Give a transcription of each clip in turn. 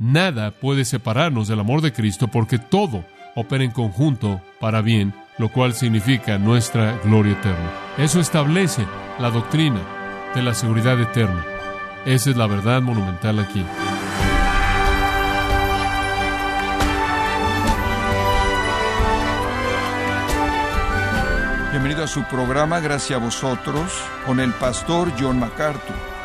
Nada puede separarnos del amor de Cristo porque todo opera en conjunto para bien, lo cual significa nuestra gloria eterna. Eso establece la doctrina de la seguridad eterna. Esa es la verdad monumental aquí. Bienvenido a su programa Gracias a vosotros con el pastor John MacArthur.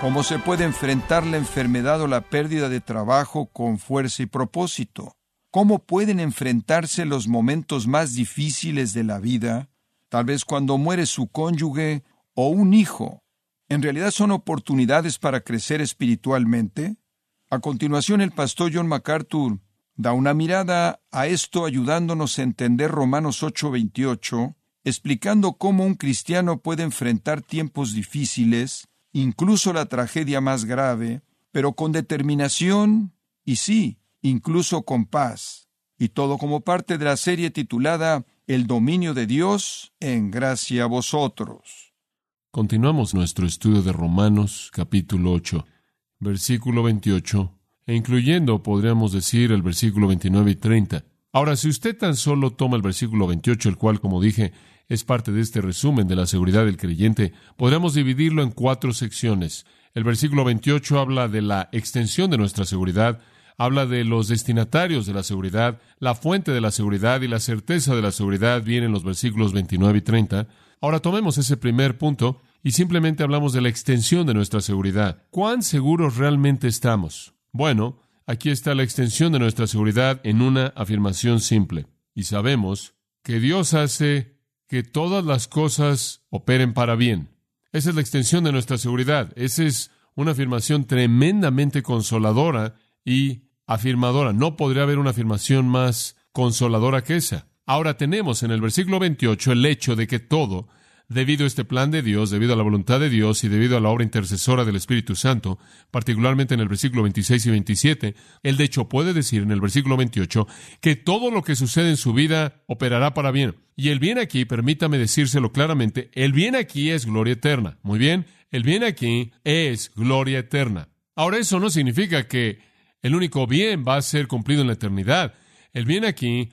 ¿Cómo se puede enfrentar la enfermedad o la pérdida de trabajo con fuerza y propósito? ¿Cómo pueden enfrentarse los momentos más difíciles de la vida? Tal vez cuando muere su cónyuge o un hijo. ¿En realidad son oportunidades para crecer espiritualmente? A continuación, el pastor John MacArthur da una mirada a esto ayudándonos a entender Romanos 8:28 explicando cómo un cristiano puede enfrentar tiempos difíciles, incluso la tragedia más grave, pero con determinación y sí, incluso con paz. Y todo como parte de la serie titulada El dominio de Dios en gracia a vosotros. Continuamos nuestro estudio de Romanos capítulo 8, versículo 28, e incluyendo, podríamos decir, el versículo 29 y 30. Ahora, si usted tan solo toma el versículo 28, el cual, como dije, es parte de este resumen de la seguridad del creyente, podríamos dividirlo en cuatro secciones. El versículo 28 habla de la extensión de nuestra seguridad, habla de los destinatarios de la seguridad, la fuente de la seguridad y la certeza de la seguridad vienen en los versículos 29 y 30. Ahora tomemos ese primer punto y simplemente hablamos de la extensión de nuestra seguridad. ¿Cuán seguros realmente estamos? Bueno, aquí está la extensión de nuestra seguridad en una afirmación simple. Y sabemos que Dios hace que todas las cosas operen para bien. Esa es la extensión de nuestra seguridad. Esa es una afirmación tremendamente consoladora y afirmadora. No podría haber una afirmación más consoladora que esa. Ahora tenemos en el versículo 28 el hecho de que todo debido a este plan de Dios, debido a la voluntad de Dios y debido a la obra intercesora del Espíritu Santo, particularmente en el versículo 26 y 27, él de hecho puede decir en el versículo 28 que todo lo que sucede en su vida operará para bien. Y el bien aquí, permítame decírselo claramente, el bien aquí es gloria eterna. Muy bien, el bien aquí es gloria eterna. Ahora eso no significa que el único bien va a ser cumplido en la eternidad. El bien aquí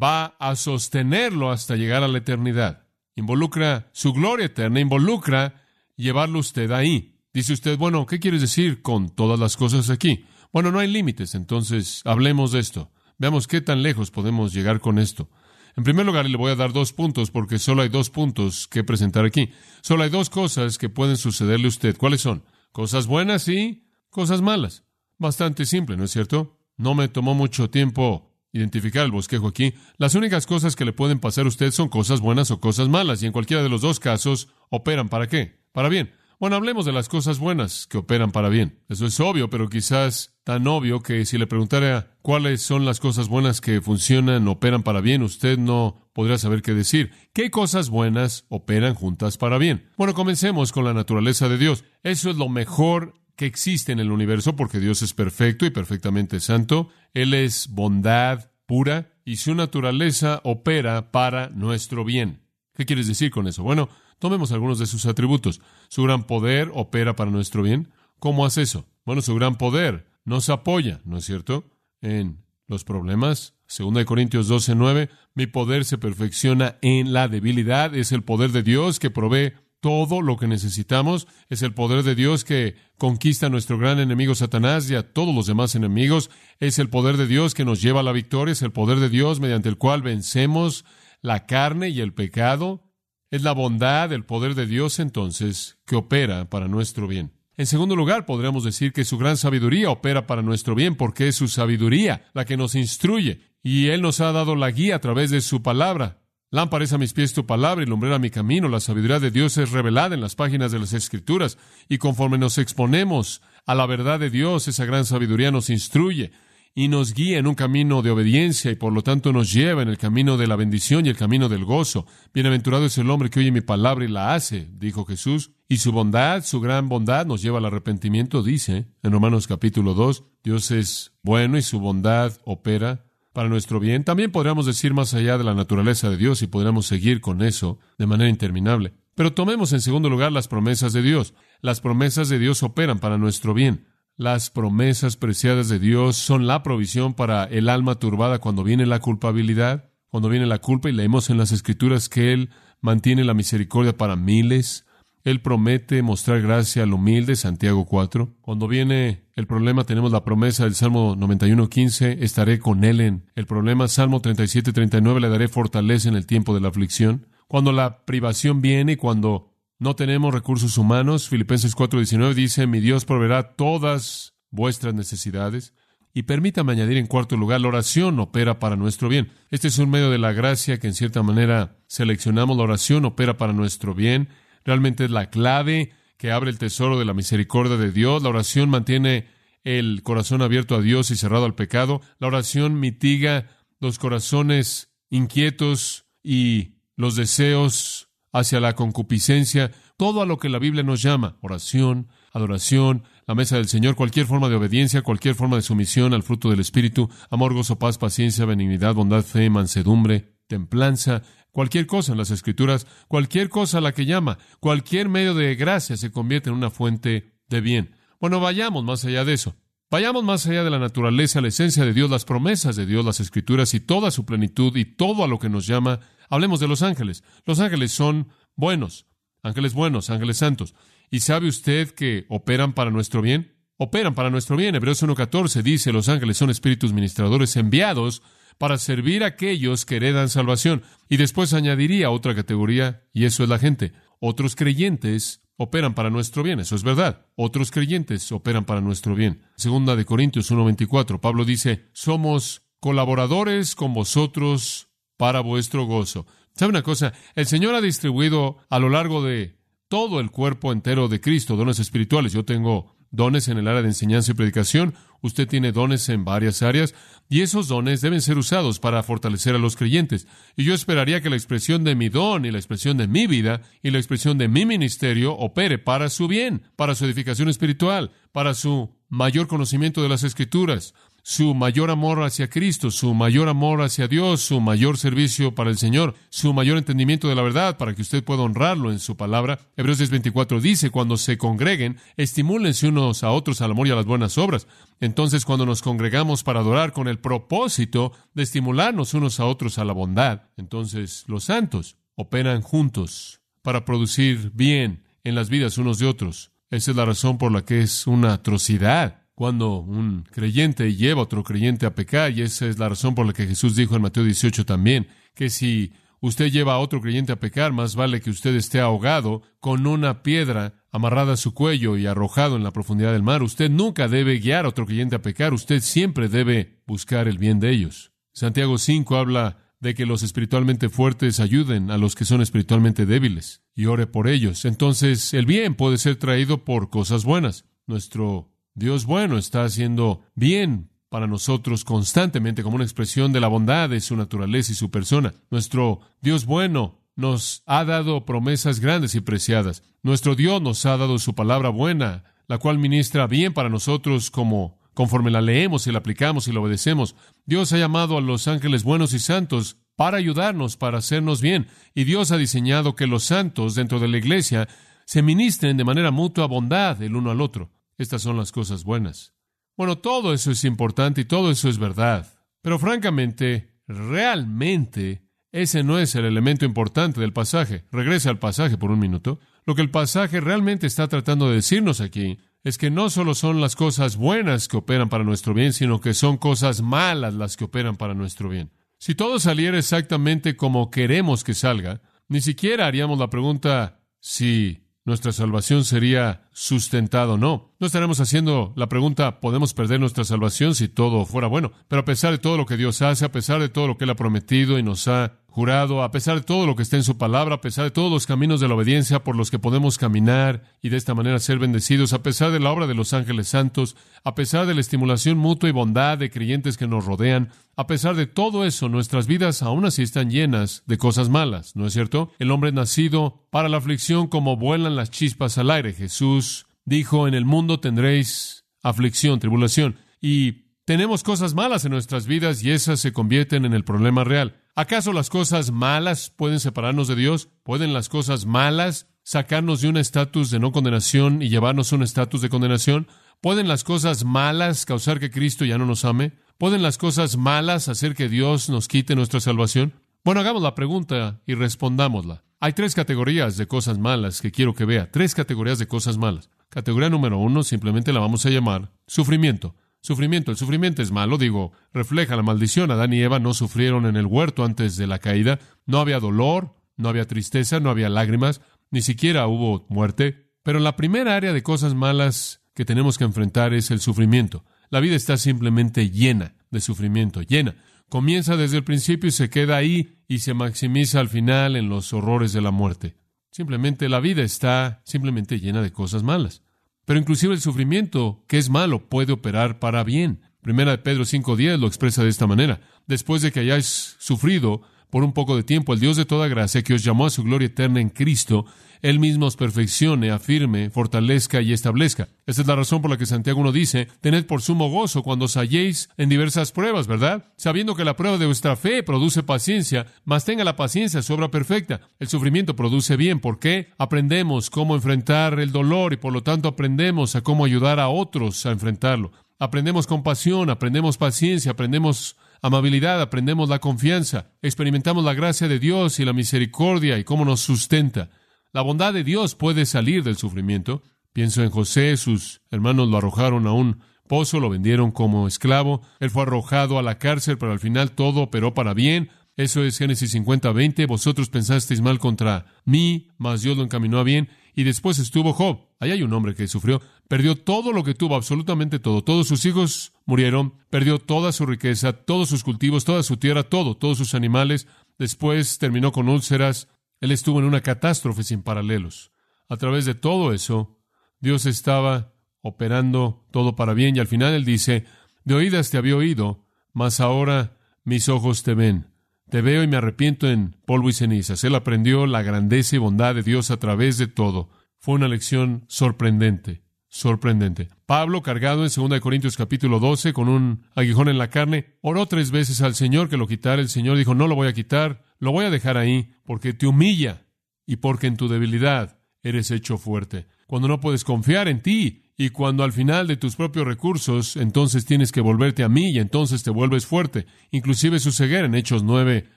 va a sostenerlo hasta llegar a la eternidad involucra su gloria eterna, involucra llevarlo usted ahí. Dice usted, bueno, ¿qué quieres decir con todas las cosas aquí? Bueno, no hay límites, entonces hablemos de esto. Veamos qué tan lejos podemos llegar con esto. En primer lugar, le voy a dar dos puntos porque solo hay dos puntos que presentar aquí. Solo hay dos cosas que pueden sucederle a usted. ¿Cuáles son? Cosas buenas y cosas malas. Bastante simple, ¿no es cierto? No me tomó mucho tiempo identificar el bosquejo aquí, las únicas cosas que le pueden pasar a usted son cosas buenas o cosas malas, y en cualquiera de los dos casos operan para qué? Para bien. Bueno, hablemos de las cosas buenas que operan para bien. Eso es obvio, pero quizás tan obvio que si le preguntara cuáles son las cosas buenas que funcionan, operan para bien, usted no podría saber qué decir. ¿Qué cosas buenas operan juntas para bien? Bueno, comencemos con la naturaleza de Dios. Eso es lo mejor que existe en el universo porque Dios es perfecto y perfectamente santo. Él es bondad pura y su naturaleza opera para nuestro bien. ¿Qué quieres decir con eso? Bueno, tomemos algunos de sus atributos. Su gran poder opera para nuestro bien. ¿Cómo hace eso? Bueno, su gran poder nos apoya, ¿no es cierto? En los problemas. Segunda de Corintios 12, 9, mi poder se perfecciona en la debilidad. Es el poder de Dios que provee todo lo que necesitamos. Es el poder de Dios que conquista a nuestro gran enemigo Satanás y a todos los demás enemigos. Es el poder de Dios que nos lleva a la victoria. Es el poder de Dios mediante el cual vencemos la carne y el pecado. Es la bondad, el poder de Dios entonces que opera para nuestro bien. En segundo lugar, podríamos decir que su gran sabiduría opera para nuestro bien, porque es su sabiduría la que nos instruye, y Él nos ha dado la guía a través de su palabra. Lámpara es a mis pies tu palabra y lumbrera mi camino. La sabiduría de Dios es revelada en las páginas de las Escrituras y conforme nos exponemos a la verdad de Dios, esa gran sabiduría nos instruye y nos guía en un camino de obediencia y por lo tanto nos lleva en el camino de la bendición y el camino del gozo. Bienaventurado es el hombre que oye mi palabra y la hace, dijo Jesús. Y su bondad, su gran bondad nos lleva al arrepentimiento, dice en Romanos capítulo 2. Dios es bueno y su bondad opera para nuestro bien. También podríamos decir más allá de la naturaleza de Dios y podríamos seguir con eso de manera interminable. Pero tomemos en segundo lugar las promesas de Dios. Las promesas de Dios operan para nuestro bien. las promesas preciadas de Dios son la provisión para el alma turbada cuando viene la culpabilidad, cuando viene la culpa y leemos en las escrituras que Él mantiene la misericordia para miles. Él promete mostrar gracia al humilde, Santiago 4. Cuando viene el problema, tenemos la promesa del Salmo 91.15, estaré con Él en el problema. Salmo 37.39, le daré fortaleza en el tiempo de la aflicción. Cuando la privación viene y cuando no tenemos recursos humanos. Filipenses 4:19 dice, mi Dios proveerá todas vuestras necesidades. Y permítame añadir en cuarto lugar, la oración opera para nuestro bien. Este es un medio de la gracia que en cierta manera seleccionamos. La oración opera para nuestro bien. Realmente es la clave que abre el tesoro de la misericordia de Dios. La oración mantiene el corazón abierto a Dios y cerrado al pecado. La oración mitiga los corazones inquietos y los deseos hacia la concupiscencia, todo a lo que la Biblia nos llama, oración, adoración, la mesa del Señor, cualquier forma de obediencia, cualquier forma de sumisión al fruto del Espíritu, amor, gozo, paz, paciencia, benignidad, bondad, fe, mansedumbre, templanza, cualquier cosa en las Escrituras, cualquier cosa a la que llama, cualquier medio de gracia se convierte en una fuente de bien. Bueno, vayamos más allá de eso. Vayamos más allá de la naturaleza, la esencia de Dios, las promesas de Dios, las Escrituras y toda su plenitud y todo a lo que nos llama Hablemos de los ángeles. Los ángeles son buenos, ángeles buenos, ángeles santos. ¿Y sabe usted que operan para nuestro bien? Operan para nuestro bien. Hebreos 1.14 dice, los ángeles son espíritus ministradores enviados para servir a aquellos que heredan salvación. Y después añadiría otra categoría, y eso es la gente. Otros creyentes operan para nuestro bien, eso es verdad. Otros creyentes operan para nuestro bien. Segunda de Corintios 1.24, Pablo dice, somos colaboradores con vosotros para vuestro gozo. ¿Sabe una cosa? El Señor ha distribuido a lo largo de todo el cuerpo entero de Cristo dones espirituales. Yo tengo dones en el área de enseñanza y predicación, usted tiene dones en varias áreas, y esos dones deben ser usados para fortalecer a los creyentes. Y yo esperaría que la expresión de mi don y la expresión de mi vida y la expresión de mi ministerio opere para su bien, para su edificación espiritual, para su mayor conocimiento de las escrituras, su mayor amor hacia Cristo, su mayor amor hacia Dios, su mayor servicio para el Señor, su mayor entendimiento de la verdad para que usted pueda honrarlo en su palabra. Hebreos 10:24 dice, cuando se congreguen, estimúlense unos a otros al amor y a las buenas obras. Entonces, cuando nos congregamos para adorar con el propósito de estimularnos unos a otros a la bondad, entonces los santos operan juntos para producir bien en las vidas unos de otros. Esa es la razón por la que es una atrocidad cuando un creyente lleva a otro creyente a pecar, y esa es la razón por la que Jesús dijo en Mateo 18 también, que si usted lleva a otro creyente a pecar, más vale que usted esté ahogado con una piedra amarrada a su cuello y arrojado en la profundidad del mar. Usted nunca debe guiar a otro creyente a pecar, usted siempre debe buscar el bien de ellos. Santiago 5 habla de que los espiritualmente fuertes ayuden a los que son espiritualmente débiles y ore por ellos. Entonces, el bien puede ser traído por cosas buenas. Nuestro Dios bueno está haciendo bien para nosotros constantemente como una expresión de la bondad de su naturaleza y su persona. Nuestro Dios bueno nos ha dado promesas grandes y preciadas. Nuestro Dios nos ha dado su palabra buena, la cual ministra bien para nosotros como conforme la leemos y la aplicamos y la obedecemos. Dios ha llamado a los ángeles buenos y santos para ayudarnos, para hacernos bien. Y Dios ha diseñado que los santos dentro de la iglesia se ministren de manera mutua bondad el uno al otro. Estas son las cosas buenas. Bueno, todo eso es importante y todo eso es verdad. Pero francamente, realmente, ese no es el elemento importante del pasaje. Regresa al pasaje por un minuto. Lo que el pasaje realmente está tratando de decirnos aquí es que no solo son las cosas buenas que operan para nuestro bien, sino que son cosas malas las que operan para nuestro bien. Si todo saliera exactamente como queremos que salga, ni siquiera haríamos la pregunta si nuestra salvación sería sustentada o no. No estaremos haciendo la pregunta, ¿podemos perder nuestra salvación si todo fuera bueno? Pero a pesar de todo lo que Dios hace, a pesar de todo lo que Él ha prometido y nos ha jurado, a pesar de todo lo que está en su palabra, a pesar de todos los caminos de la obediencia por los que podemos caminar y de esta manera ser bendecidos, a pesar de la obra de los ángeles santos, a pesar de la estimulación mutua y bondad de creyentes que nos rodean, a pesar de todo eso, nuestras vidas aún así están llenas de cosas malas, ¿no es cierto? El hombre nacido para la aflicción como vuelan las chispas al aire. Jesús dijo, en el mundo tendréis aflicción, tribulación, y tenemos cosas malas en nuestras vidas y esas se convierten en el problema real. ¿Acaso las cosas malas pueden separarnos de Dios? ¿Pueden las cosas malas sacarnos de un estatus de no condenación y llevarnos a un estatus de condenación? ¿Pueden las cosas malas causar que Cristo ya no nos ame? ¿Pueden las cosas malas hacer que Dios nos quite nuestra salvación? Bueno, hagamos la pregunta y respondámosla. Hay tres categorías de cosas malas que quiero que vea. Tres categorías de cosas malas. Categoría número uno, simplemente la vamos a llamar sufrimiento. Sufrimiento. El sufrimiento es malo, digo, refleja la maldición. Adán y Eva no sufrieron en el huerto antes de la caída. No había dolor, no había tristeza, no había lágrimas, ni siquiera hubo muerte. Pero la primera área de cosas malas que tenemos que enfrentar es el sufrimiento. La vida está simplemente llena de sufrimiento, llena. Comienza desde el principio y se queda ahí y se maximiza al final en los horrores de la muerte. Simplemente la vida está simplemente llena de cosas malas. Pero inclusive el sufrimiento, que es malo, puede operar para bien. Primera de Pedro 5.10 lo expresa de esta manera. Después de que hayáis sufrido por un poco de tiempo, el Dios de toda gracia, que os llamó a su gloria eterna en Cristo, él mismo os perfeccione, afirme, fortalezca y establezca. Esta es la razón por la que Santiago 1 dice, tened por sumo gozo cuando os halléis en diversas pruebas, ¿verdad? Sabiendo que la prueba de vuestra fe produce paciencia, mas tenga la paciencia su obra perfecta. El sufrimiento produce bien. ¿Por qué? Aprendemos cómo enfrentar el dolor y por lo tanto aprendemos a cómo ayudar a otros a enfrentarlo. Aprendemos compasión, aprendemos paciencia, aprendemos amabilidad, aprendemos la confianza, experimentamos la gracia de Dios y la misericordia y cómo nos sustenta. La bondad de Dios puede salir del sufrimiento. Pienso en José, sus hermanos lo arrojaron a un pozo, lo vendieron como esclavo, él fue arrojado a la cárcel, pero al final todo operó para bien. Eso es Génesis 50, 20. Vosotros pensasteis mal contra mí, mas Dios lo encaminó a bien. Y después estuvo Job. Ahí hay un hombre que sufrió. Perdió todo lo que tuvo, absolutamente todo. Todos sus hijos murieron. Perdió toda su riqueza, todos sus cultivos, toda su tierra, todo, todos sus animales. Después terminó con úlceras. Él estuvo en una catástrofe sin paralelos. A través de todo eso, Dios estaba operando todo para bien y al final Él dice, de oídas te había oído, mas ahora mis ojos te ven. Te veo y me arrepiento en polvo y cenizas. Él aprendió la grandeza y bondad de Dios a través de todo. Fue una lección sorprendente, sorprendente. Pablo, cargado en 2 Corintios capítulo 12 con un aguijón en la carne, oró tres veces al Señor que lo quitara. El Señor dijo, no lo voy a quitar, lo voy a dejar ahí, porque te humilla y porque en tu debilidad eres hecho fuerte. Cuando no puedes confiar en ti y cuando al final de tus propios recursos, entonces tienes que volverte a mí y entonces te vuelves fuerte. Inclusive su ceguera en Hechos 9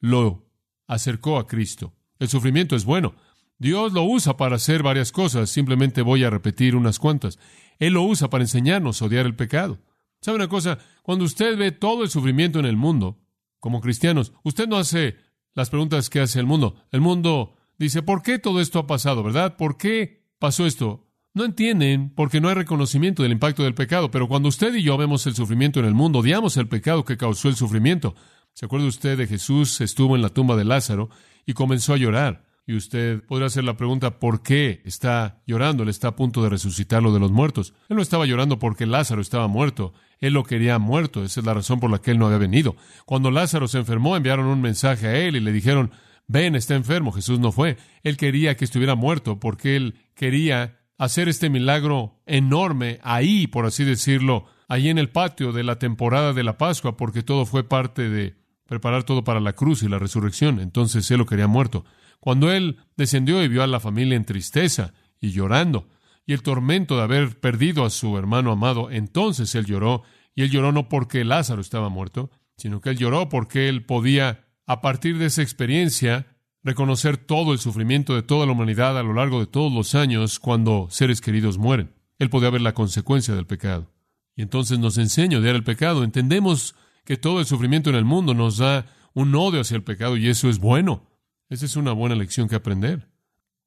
lo acercó a Cristo. El sufrimiento es bueno. Dios lo usa para hacer varias cosas. Simplemente voy a repetir unas cuantas. Él lo usa para enseñarnos a odiar el pecado. ¿Sabe una cosa? Cuando usted ve todo el sufrimiento en el mundo, como cristianos, usted no hace las preguntas que hace el mundo. El mundo dice, ¿por qué todo esto ha pasado, verdad? ¿Por qué pasó esto? No entienden porque no hay reconocimiento del impacto del pecado, pero cuando usted y yo vemos el sufrimiento en el mundo, odiamos el pecado que causó el sufrimiento. ¿Se acuerda usted de Jesús estuvo en la tumba de Lázaro y comenzó a llorar? Y usted podrá hacer la pregunta, ¿por qué está llorando? Él está a punto de resucitarlo de los muertos. Él no estaba llorando porque Lázaro estaba muerto. Él lo quería muerto. Esa es la razón por la que él no había venido. Cuando Lázaro se enfermó, enviaron un mensaje a él y le dijeron, ven, está enfermo. Jesús no fue. Él quería que estuviera muerto porque él quería hacer este milagro enorme ahí, por así decirlo, ahí en el patio de la temporada de la Pascua, porque todo fue parte de preparar todo para la cruz y la resurrección. Entonces él lo quería muerto. Cuando él descendió y vio a la familia en tristeza y llorando, y el tormento de haber perdido a su hermano amado, entonces él lloró, y él lloró no porque Lázaro estaba muerto, sino que él lloró porque él podía, a partir de esa experiencia, reconocer todo el sufrimiento de toda la humanidad a lo largo de todos los años cuando seres queridos mueren. Él podía ver la consecuencia del pecado. Y entonces nos enseña a odiar el pecado. Entendemos que todo el sufrimiento en el mundo nos da un odio hacia el pecado y eso es bueno. Esa es una buena lección que aprender.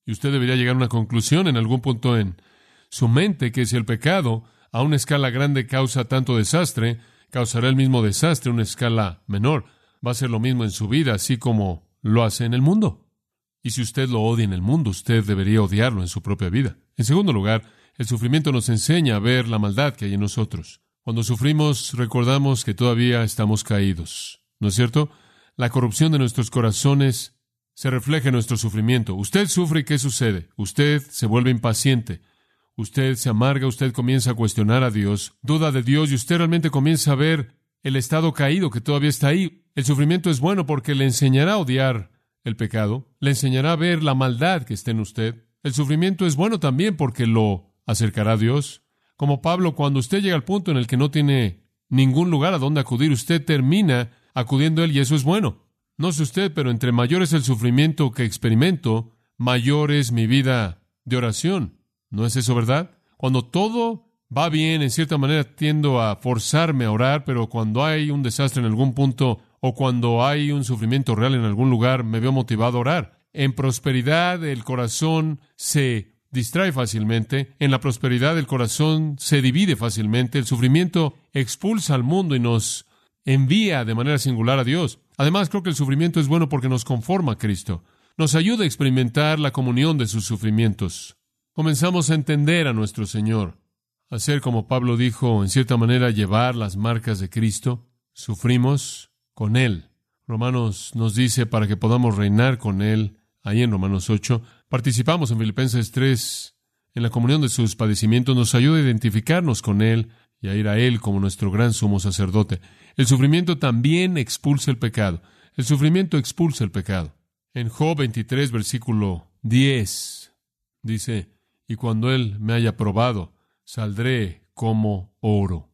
Y usted debería llegar a una conclusión en algún punto en su mente que si el pecado a una escala grande causa tanto desastre, causará el mismo desastre a una escala menor. Va a ser lo mismo en su vida, así como lo hace en el mundo. Y si usted lo odia en el mundo, usted debería odiarlo en su propia vida. En segundo lugar, el sufrimiento nos enseña a ver la maldad que hay en nosotros. Cuando sufrimos, recordamos que todavía estamos caídos. ¿No es cierto? La corrupción de nuestros corazones se refleja en nuestro sufrimiento. Usted sufre y ¿qué sucede? Usted se vuelve impaciente. Usted se amarga, usted comienza a cuestionar a Dios, duda de Dios y usted realmente comienza a ver el estado caído que todavía está ahí. El sufrimiento es bueno porque le enseñará a odiar el pecado, le enseñará a ver la maldad que está en usted. El sufrimiento es bueno también porque lo acercará a Dios. Como Pablo, cuando usted llega al punto en el que no tiene ningún lugar a donde acudir, usted termina acudiendo a él y eso es bueno. No sé usted, pero entre mayor es el sufrimiento que experimento, mayor es mi vida de oración. ¿No es eso verdad? Cuando todo va bien, en cierta manera tiendo a forzarme a orar, pero cuando hay un desastre en algún punto o cuando hay un sufrimiento real en algún lugar, me veo motivado a orar. En prosperidad el corazón se distrae fácilmente, en la prosperidad el corazón se divide fácilmente, el sufrimiento expulsa al mundo y nos envía de manera singular a Dios. Además, creo que el sufrimiento es bueno porque nos conforma a Cristo. Nos ayuda a experimentar la comunión de sus sufrimientos. Comenzamos a entender a nuestro Señor, a ser como Pablo dijo, en cierta manera, llevar las marcas de Cristo. Sufrimos con Él. Romanos nos dice para que podamos reinar con Él, ahí en Romanos 8. Participamos en Filipenses 3, en la comunión de sus padecimientos, nos ayuda a identificarnos con Él y a ir a Él como nuestro gran sumo sacerdote. El sufrimiento también expulsa el pecado. El sufrimiento expulsa el pecado. En Job 23, versículo 10, dice, y cuando Él me haya probado, saldré como oro.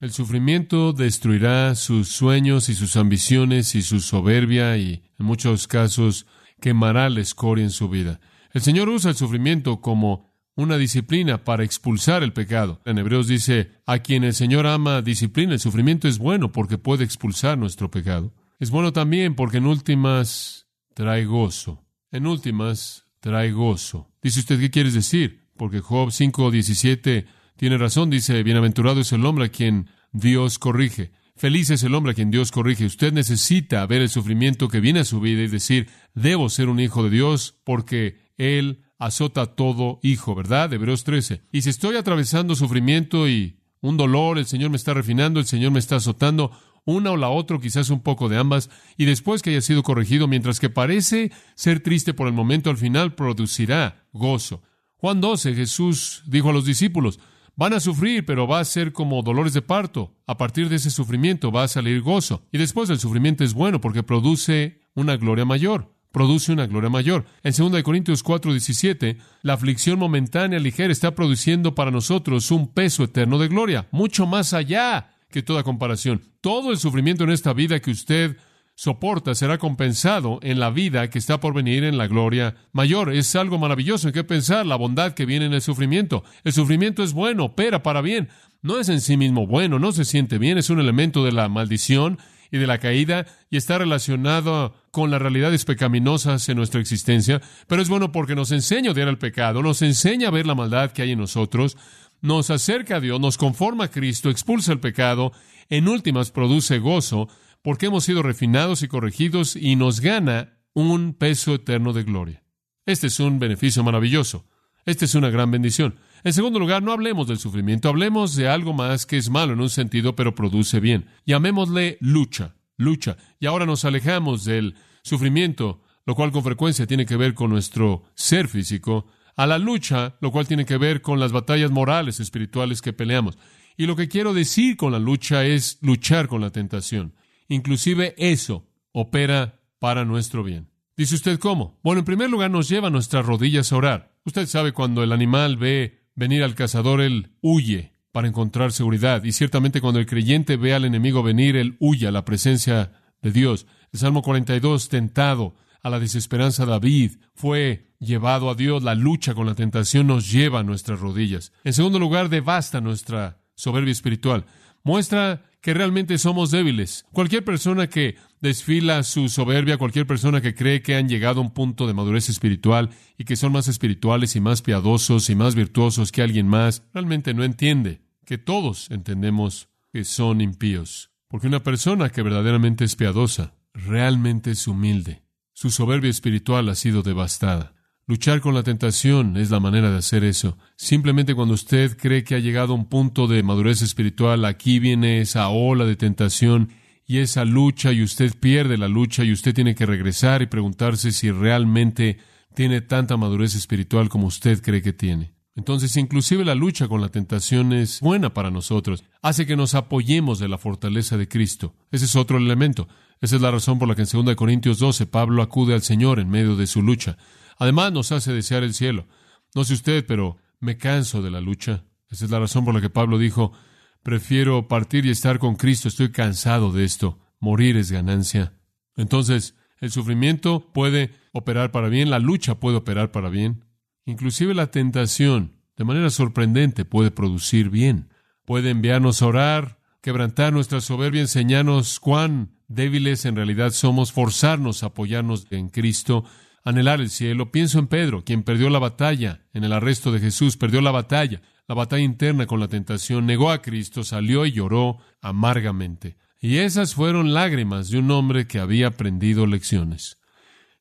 El sufrimiento destruirá sus sueños y sus ambiciones y su soberbia y, en muchos casos, quemará la escoria en su vida. El Señor usa el sufrimiento como una disciplina para expulsar el pecado. En Hebreos dice, a quien el Señor ama, disciplina. El sufrimiento es bueno porque puede expulsar nuestro pecado. Es bueno también porque en últimas trae gozo. En últimas trae gozo. Dice usted, ¿qué quiere decir? Porque Job 5.17 tiene razón. Dice, bienaventurado es el hombre a quien Dios corrige. Feliz es el hombre a quien Dios corrige. Usted necesita ver el sufrimiento que viene a su vida y decir, debo ser un hijo de Dios porque Él azota todo hijo, ¿verdad? Hebreos 13. Y si estoy atravesando sufrimiento y un dolor, el Señor me está refinando, el Señor me está azotando, una o la otra, quizás un poco de ambas, y después que haya sido corregido, mientras que parece ser triste por el momento, al final producirá gozo. Juan 12, Jesús dijo a los discípulos, van a sufrir, pero va a ser como dolores de parto. A partir de ese sufrimiento va a salir gozo. Y después el sufrimiento es bueno porque produce una gloria mayor produce una gloria mayor. En 2 Corintios 4, 17, la aflicción momentánea ligera está produciendo para nosotros un peso eterno de gloria, mucho más allá que toda comparación. Todo el sufrimiento en esta vida que usted soporta será compensado en la vida que está por venir en la gloria mayor. Es algo maravilloso en qué pensar, la bondad que viene en el sufrimiento. El sufrimiento es bueno, opera para bien. No es en sí mismo bueno, no se siente bien, es un elemento de la maldición y de la caída y está relacionado con las realidades pecaminosas en nuestra existencia, pero es bueno porque nos enseña a odiar al pecado, nos enseña a ver la maldad que hay en nosotros, nos acerca a Dios, nos conforma a Cristo, expulsa el pecado, en últimas produce gozo, porque hemos sido refinados y corregidos y nos gana un peso eterno de gloria. Este es un beneficio maravilloso. Esta es una gran bendición. En segundo lugar, no hablemos del sufrimiento, hablemos de algo más que es malo en un sentido, pero produce bien. Llamémosle lucha, lucha. Y ahora nos alejamos del sufrimiento, lo cual con frecuencia tiene que ver con nuestro ser físico, a la lucha, lo cual tiene que ver con las batallas morales, espirituales que peleamos. Y lo que quiero decir con la lucha es luchar con la tentación. Inclusive eso opera para nuestro bien. Dice usted cómo. Bueno, en primer lugar nos lleva a nuestras rodillas a orar. Usted sabe cuando el animal ve venir al cazador, él huye para encontrar seguridad. Y ciertamente cuando el creyente ve al enemigo venir, él huye a la presencia de Dios. El Salmo 42, tentado a la desesperanza David, fue llevado a Dios. La lucha con la tentación nos lleva a nuestras rodillas. En segundo lugar, devasta nuestra soberbia espiritual. Muestra que realmente somos débiles. Cualquier persona que desfila su soberbia, cualquier persona que cree que han llegado a un punto de madurez espiritual y que son más espirituales y más piadosos y más virtuosos que alguien más, realmente no entiende que todos entendemos que son impíos. Porque una persona que verdaderamente es piadosa, realmente es humilde. Su soberbia espiritual ha sido devastada. Luchar con la tentación es la manera de hacer eso. Simplemente cuando usted cree que ha llegado a un punto de madurez espiritual, aquí viene esa ola de tentación y esa lucha y usted pierde la lucha y usted tiene que regresar y preguntarse si realmente tiene tanta madurez espiritual como usted cree que tiene. Entonces, inclusive la lucha con la tentación es buena para nosotros. Hace que nos apoyemos de la fortaleza de Cristo. Ese es otro elemento. Esa es la razón por la que en 2 Corintios 12 Pablo acude al Señor en medio de su lucha. Además nos hace desear el cielo. No sé usted, pero me canso de la lucha. Esa es la razón por la que Pablo dijo, prefiero partir y estar con Cristo, estoy cansado de esto, morir es ganancia. Entonces, el sufrimiento puede operar para bien, la lucha puede operar para bien, inclusive la tentación, de manera sorprendente, puede producir bien, puede enviarnos a orar, quebrantar nuestra soberbia, enseñarnos cuán débiles en realidad somos, forzarnos a apoyarnos en Cristo, anhelar el cielo. Pienso en Pedro, quien perdió la batalla en el arresto de Jesús, perdió la batalla, la batalla interna con la tentación, negó a Cristo, salió y lloró amargamente. Y esas fueron lágrimas de un hombre que había aprendido lecciones.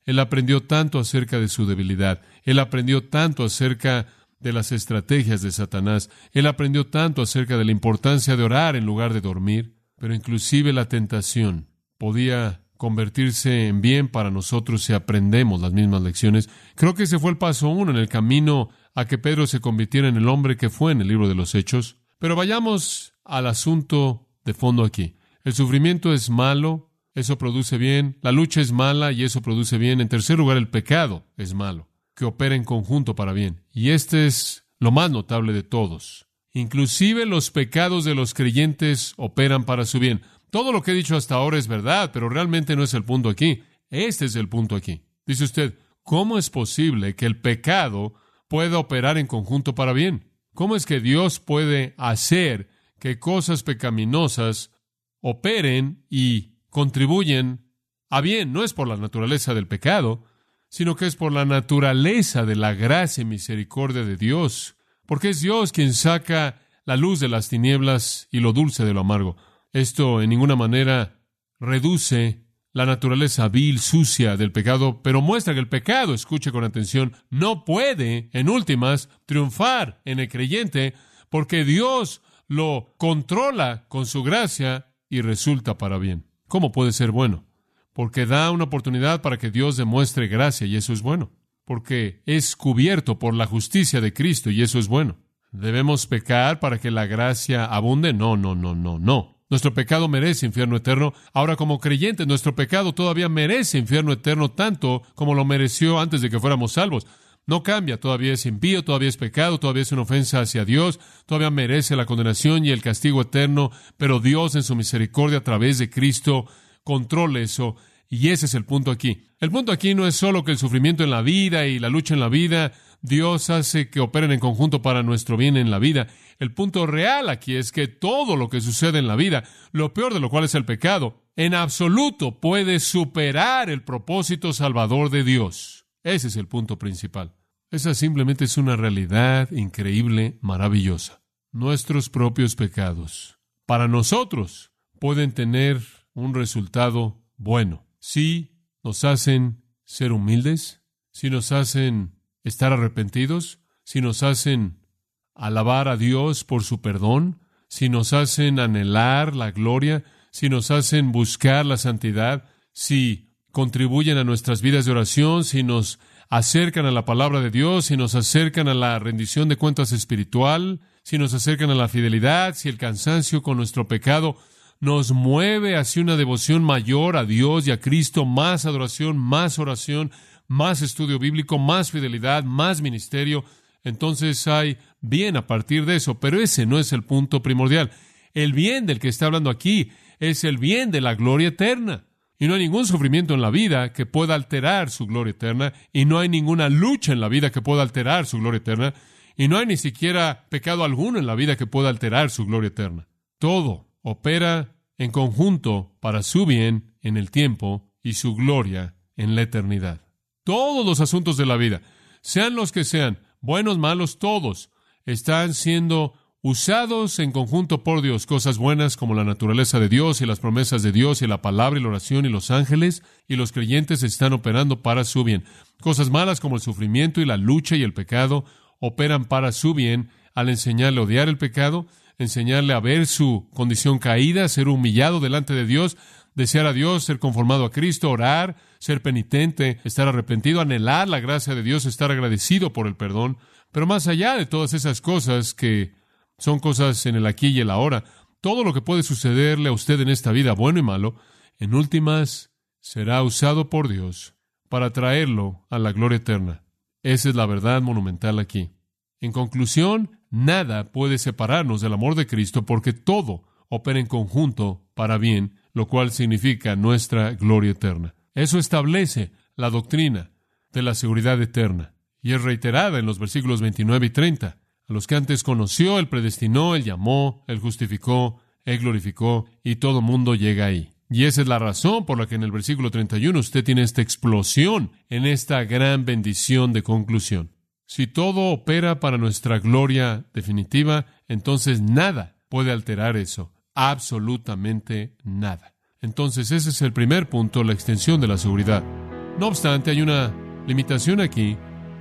Él aprendió tanto acerca de su debilidad, él aprendió tanto acerca de las estrategias de Satanás, él aprendió tanto acerca de la importancia de orar en lugar de dormir, pero inclusive la tentación podía convertirse en bien para nosotros si aprendemos las mismas lecciones. Creo que ese fue el paso uno en el camino a que Pedro se convirtiera en el hombre que fue en el libro de los Hechos. Pero vayamos al asunto de fondo aquí. El sufrimiento es malo, eso produce bien. La lucha es mala y eso produce bien. En tercer lugar, el pecado es malo, que opera en conjunto para bien. Y este es lo más notable de todos. Inclusive los pecados de los creyentes operan para su bien. Todo lo que he dicho hasta ahora es verdad, pero realmente no es el punto aquí. Este es el punto aquí. Dice usted, ¿cómo es posible que el pecado pueda operar en conjunto para bien? ¿Cómo es que Dios puede hacer que cosas pecaminosas operen y contribuyen a bien? No es por la naturaleza del pecado, sino que es por la naturaleza de la gracia y misericordia de Dios, porque es Dios quien saca la luz de las tinieblas y lo dulce de lo amargo. Esto en ninguna manera reduce la naturaleza vil, sucia del pecado, pero muestra que el pecado, escuche con atención, no puede, en últimas, triunfar en el creyente, porque Dios lo controla con su gracia y resulta para bien. ¿Cómo puede ser bueno? Porque da una oportunidad para que Dios demuestre gracia y eso es bueno. Porque es cubierto por la justicia de Cristo y eso es bueno. ¿Debemos pecar para que la gracia abunde? No, no, no, no, no. Nuestro pecado merece infierno eterno. Ahora, como creyentes, nuestro pecado todavía merece infierno eterno tanto como lo mereció antes de que fuéramos salvos. No cambia, todavía es impío, todavía es pecado, todavía es una ofensa hacia Dios, todavía merece la condenación y el castigo eterno, pero Dios en su misericordia a través de Cristo controla eso. Y ese es el punto aquí. El punto aquí no es solo que el sufrimiento en la vida y la lucha en la vida Dios hace que operen en conjunto para nuestro bien en la vida. El punto real aquí es que todo lo que sucede en la vida, lo peor de lo cual es el pecado, en absoluto puede superar el propósito salvador de Dios. Ese es el punto principal. Esa simplemente es una realidad increíble, maravillosa. Nuestros propios pecados, para nosotros, pueden tener un resultado bueno si nos hacen ser humildes, si nos hacen estar arrepentidos, si nos hacen alabar a Dios por su perdón, si nos hacen anhelar la gloria, si nos hacen buscar la santidad, si contribuyen a nuestras vidas de oración, si nos acercan a la palabra de Dios, si nos acercan a la rendición de cuentas espiritual, si nos acercan a la fidelidad, si el cansancio con nuestro pecado nos mueve hacia una devoción mayor a Dios y a Cristo, más adoración, más oración, más estudio bíblico, más fidelidad, más ministerio, entonces hay bien a partir de eso, pero ese no es el punto primordial. El bien del que está hablando aquí es el bien de la gloria eterna. Y no hay ningún sufrimiento en la vida que pueda alterar su gloria eterna, y no hay ninguna lucha en la vida que pueda alterar su gloria eterna, y no hay ni siquiera pecado alguno en la vida que pueda alterar su gloria eterna. Todo opera en conjunto para su bien en el tiempo y su gloria en la eternidad todos los asuntos de la vida, sean los que sean, buenos, malos, todos, están siendo usados en conjunto por Dios, cosas buenas como la naturaleza de Dios y las promesas de Dios y la palabra y la oración y los ángeles y los creyentes están operando para su bien. Cosas malas como el sufrimiento y la lucha y el pecado operan para su bien al enseñarle a odiar el pecado, enseñarle a ver su condición caída, ser humillado delante de Dios, desear a Dios, ser conformado a Cristo, orar, ser penitente, estar arrepentido, anhelar la gracia de Dios, estar agradecido por el perdón. Pero más allá de todas esas cosas que son cosas en el aquí y el ahora, todo lo que puede sucederle a usted en esta vida, bueno y malo, en últimas será usado por Dios para traerlo a la gloria eterna. Esa es la verdad monumental aquí. En conclusión, nada puede separarnos del amor de Cristo porque todo opera en conjunto para bien, lo cual significa nuestra gloria eterna. Eso establece la doctrina de la seguridad eterna y es reiterada en los versículos 29 y 30. A los que antes conoció, Él predestinó, Él llamó, Él justificó, Él glorificó y todo mundo llega ahí. Y esa es la razón por la que en el versículo 31 usted tiene esta explosión en esta gran bendición de conclusión. Si todo opera para nuestra gloria definitiva, entonces nada puede alterar eso. Absolutamente nada. Entonces ese es el primer punto, la extensión de la seguridad. No obstante, hay una limitación aquí,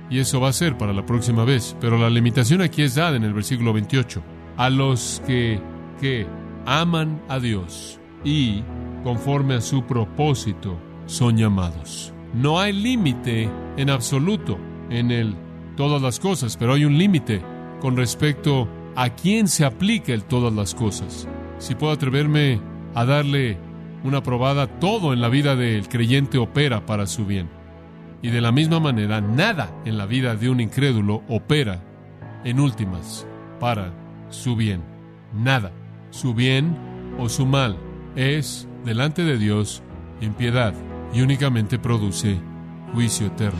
y eso va a ser para la próxima vez, pero la limitación aquí es dada en el versículo 28. A los que, que aman a Dios y conforme a su propósito son llamados. No hay límite en absoluto en el todas las cosas, pero hay un límite con respecto a quién se aplica el todas las cosas. Si puedo atreverme a darle una probada, todo en la vida del creyente opera para su bien. Y de la misma manera, nada en la vida de un incrédulo opera en últimas para su bien. Nada. Su bien o su mal es delante de Dios impiedad y únicamente produce juicio eterno.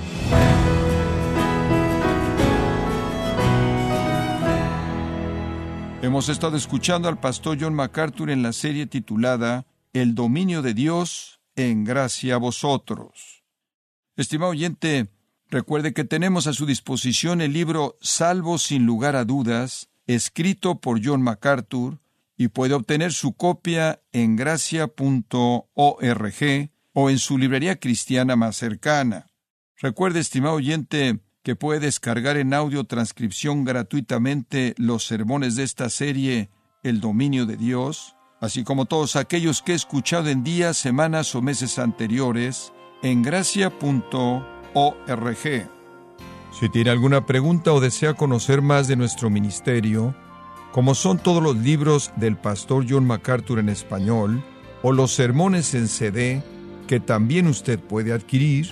Hemos estado escuchando al pastor John MacArthur en la serie titulada El dominio de Dios en gracia a vosotros. Estimado oyente, recuerde que tenemos a su disposición el libro Salvo sin lugar a dudas, escrito por John MacArthur, y puede obtener su copia en gracia.org o en su librería cristiana más cercana. Recuerde, estimado oyente, que puede descargar en audio transcripción gratuitamente los sermones de esta serie El dominio de Dios, así como todos aquellos que he escuchado en días, semanas o meses anteriores en gracia.org. Si tiene alguna pregunta o desea conocer más de nuestro ministerio, como son todos los libros del pastor John MacArthur en español o los sermones en CD que también usted puede adquirir,